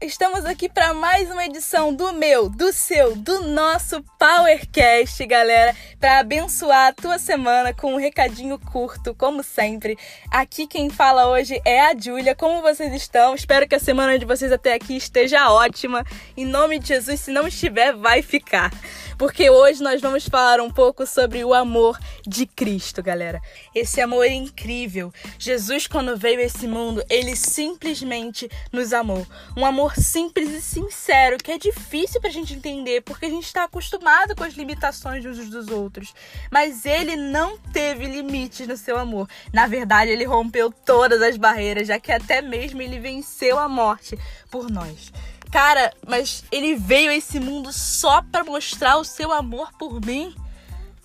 estamos aqui para mais uma edição do meu, do seu, do nosso Powercast, galera, para abençoar a tua semana com um recadinho curto, como sempre. Aqui quem fala hoje é a Júlia. Como vocês estão? Espero que a semana de vocês até aqui esteja ótima. Em nome de Jesus, se não estiver, vai ficar. Porque hoje nós vamos falar um pouco sobre o amor de Cristo, galera. Esse amor é incrível. Jesus, quando veio a esse mundo, ele simplesmente nos amou. Um amor simples e sincero, que é difícil pra gente entender, porque a gente está acostumado com as limitações uns dos outros. Mas ele não teve limites no seu amor. Na verdade, ele rompeu todas as barreiras, já que até mesmo ele venceu a morte por nós. Cara, mas ele veio a esse mundo só para mostrar o seu amor por mim.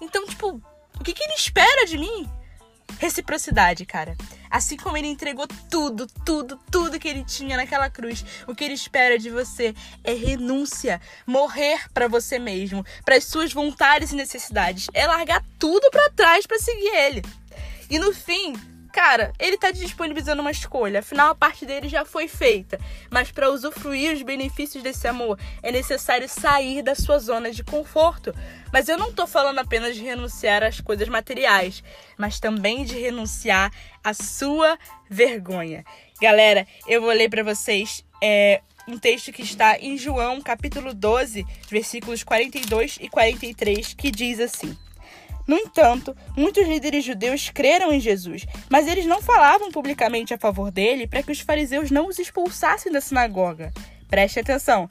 Então, tipo, o que, que ele espera de mim? Reciprocidade, cara. Assim como ele entregou tudo, tudo, tudo que ele tinha naquela cruz, o que ele espera de você é renúncia, morrer para você mesmo, para as suas vontades e necessidades, é largar tudo para trás para seguir ele. E no fim, cara, ele tá disponibilizando uma escolha, afinal a parte dele já foi feita. Mas para usufruir os benefícios desse amor, é necessário sair da sua zona de conforto. Mas eu não tô falando apenas de renunciar às coisas materiais, mas também de renunciar à sua vergonha. Galera, eu vou ler para vocês é, um texto que está em João, capítulo 12, versículos 42 e 43, que diz assim: no entanto, muitos líderes judeus creram em Jesus, mas eles não falavam publicamente a favor dele para que os fariseus não os expulsassem da sinagoga. Preste atenção.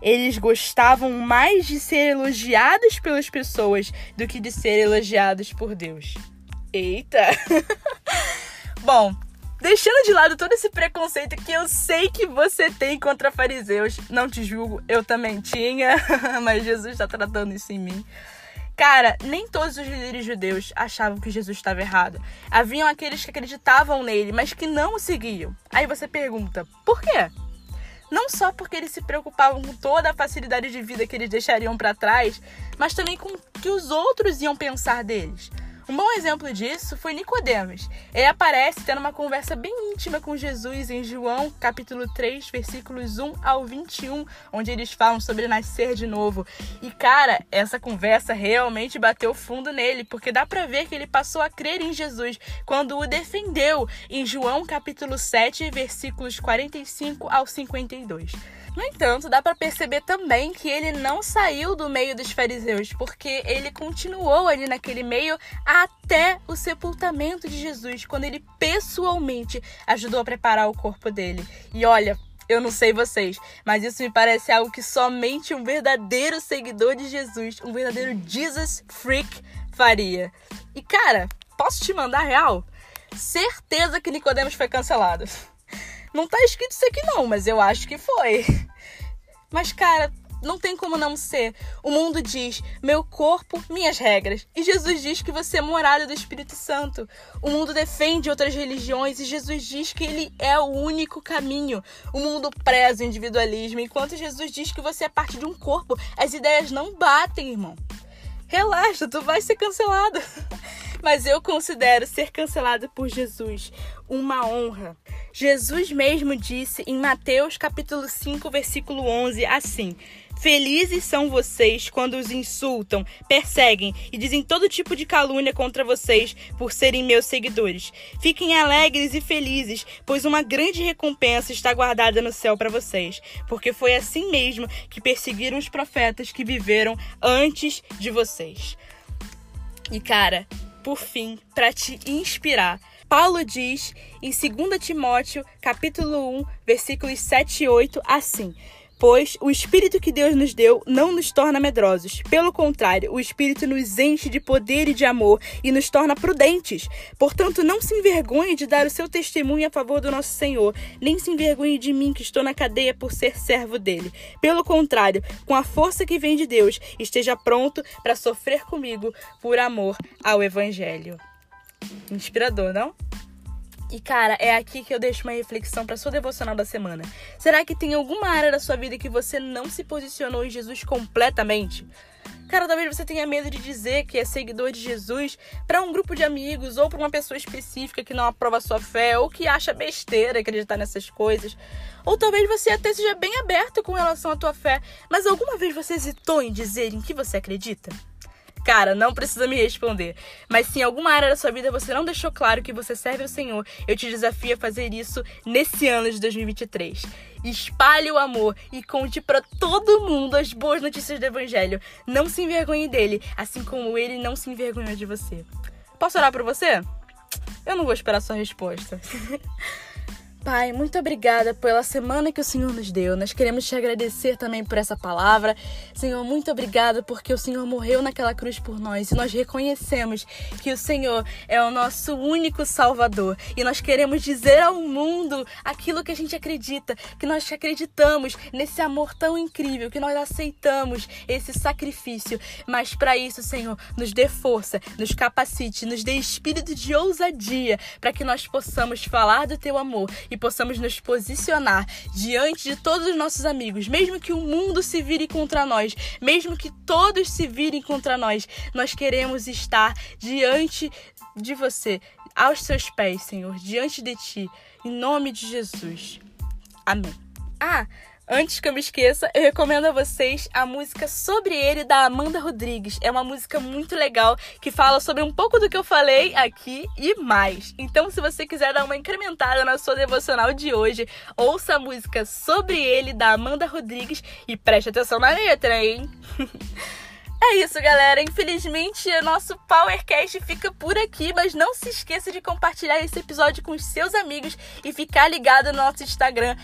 Eles gostavam mais de ser elogiados pelas pessoas do que de ser elogiados por Deus. Eita! Bom, deixando de lado todo esse preconceito que eu sei que você tem contra fariseus, não te julgo, eu também tinha, mas Jesus está tratando isso em mim. Cara, nem todos os líderes judeus achavam que Jesus estava errado. Haviam aqueles que acreditavam nele, mas que não o seguiam. Aí você pergunta, por quê? Não só porque eles se preocupavam com toda a facilidade de vida que eles deixariam para trás, mas também com o que os outros iam pensar deles. Um bom exemplo disso foi Nicodemos. Ele aparece tendo uma conversa bem íntima com Jesus em João, capítulo 3, versículos 1 ao 21, onde eles falam sobre nascer de novo. E cara, essa conversa realmente bateu fundo nele, porque dá para ver que ele passou a crer em Jesus quando o defendeu em João, capítulo 7, versículos 45 ao 52. No entanto, dá para perceber também que ele não saiu do meio dos fariseus, porque ele continuou ali naquele meio até o sepultamento de Jesus, quando ele pessoalmente ajudou a preparar o corpo dele. E olha, eu não sei vocês, mas isso me parece algo que somente um verdadeiro seguidor de Jesus, um verdadeiro Jesus freak faria. E cara, posso te mandar real? Certeza que Nicodemos foi cancelado. Não tá escrito isso aqui não, mas eu acho que foi. Mas cara, não tem como não ser. O mundo diz: meu corpo, minhas regras. E Jesus diz que você é morada do Espírito Santo. O mundo defende outras religiões e Jesus diz que ele é o único caminho. O mundo preza o individualismo, enquanto Jesus diz que você é parte de um corpo. As ideias não batem, irmão. Relaxa, tu vai ser cancelado. Mas eu considero ser cancelado por Jesus uma honra. Jesus mesmo disse em Mateus capítulo 5, versículo 11 assim: Felizes são vocês quando os insultam, perseguem e dizem todo tipo de calúnia contra vocês por serem meus seguidores. Fiquem alegres e felizes, pois uma grande recompensa está guardada no céu para vocês, porque foi assim mesmo que perseguiram os profetas que viveram antes de vocês. E cara, por fim, para te inspirar, Paulo diz em 2 Timóteo, capítulo 1, versículos 7 e 8, assim: Pois o Espírito que Deus nos deu não nos torna medrosos. Pelo contrário, o Espírito nos enche de poder e de amor e nos torna prudentes. Portanto, não se envergonhe de dar o seu testemunho a favor do nosso Senhor, nem se envergonhe de mim que estou na cadeia por ser servo dele. Pelo contrário, com a força que vem de Deus, esteja pronto para sofrer comigo por amor ao Evangelho. Inspirador, não? E cara, é aqui que eu deixo uma reflexão para sua devocional da semana. Será que tem alguma área da sua vida que você não se posicionou em Jesus completamente? Cara, talvez você tenha medo de dizer que é seguidor de Jesus para um grupo de amigos ou para uma pessoa específica que não aprova a sua fé ou que acha besteira acreditar nessas coisas. Ou talvez você até seja bem aberto com relação à tua fé, mas alguma vez você hesitou em dizer em que você acredita? Cara, não precisa me responder. Mas se em alguma área da sua vida você não deixou claro que você serve ao Senhor, eu te desafio a fazer isso nesse ano de 2023. Espalhe o amor e conte para todo mundo as boas notícias do Evangelho. Não se envergonhe dele, assim como ele não se envergonhou de você. Posso orar por você? Eu não vou esperar sua resposta. Pai, muito obrigada pela semana que o Senhor nos deu. Nós queremos te agradecer também por essa palavra. Senhor, muito obrigada porque o Senhor morreu naquela cruz por nós e nós reconhecemos que o Senhor é o nosso único Salvador. E nós queremos dizer ao mundo aquilo que a gente acredita, que nós acreditamos nesse amor tão incrível, que nós aceitamos esse sacrifício. Mas para isso, Senhor, nos dê força, nos capacite, nos dê espírito de ousadia para que nós possamos falar do teu amor e possamos nos posicionar diante de todos os nossos amigos, mesmo que o mundo se vire contra nós, mesmo que todos se virem contra nós, nós queremos estar diante de você, aos seus pés, Senhor, diante de ti, em nome de Jesus. Amém. Ah, Antes que eu me esqueça, eu recomendo a vocês a música Sobre Ele da Amanda Rodrigues. É uma música muito legal que fala sobre um pouco do que eu falei aqui e mais. Então, se você quiser dar uma incrementada na sua devocional de hoje, ouça a música Sobre Ele da Amanda Rodrigues e preste atenção na letra, hein? É isso, galera. Infelizmente, o nosso PowerCast fica por aqui, mas não se esqueça de compartilhar esse episódio com os seus amigos e ficar ligado no nosso Instagram,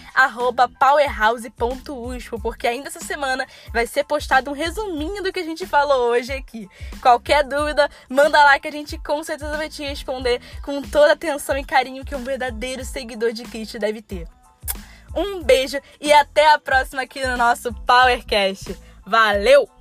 powerhouse.uspo, porque ainda essa semana vai ser postado um resuminho do que a gente falou hoje aqui. Qualquer dúvida, manda lá que a gente com certeza vai te responder com toda a atenção e carinho que um verdadeiro seguidor de Cristo deve ter. Um beijo e até a próxima aqui no nosso PowerCast. Valeu!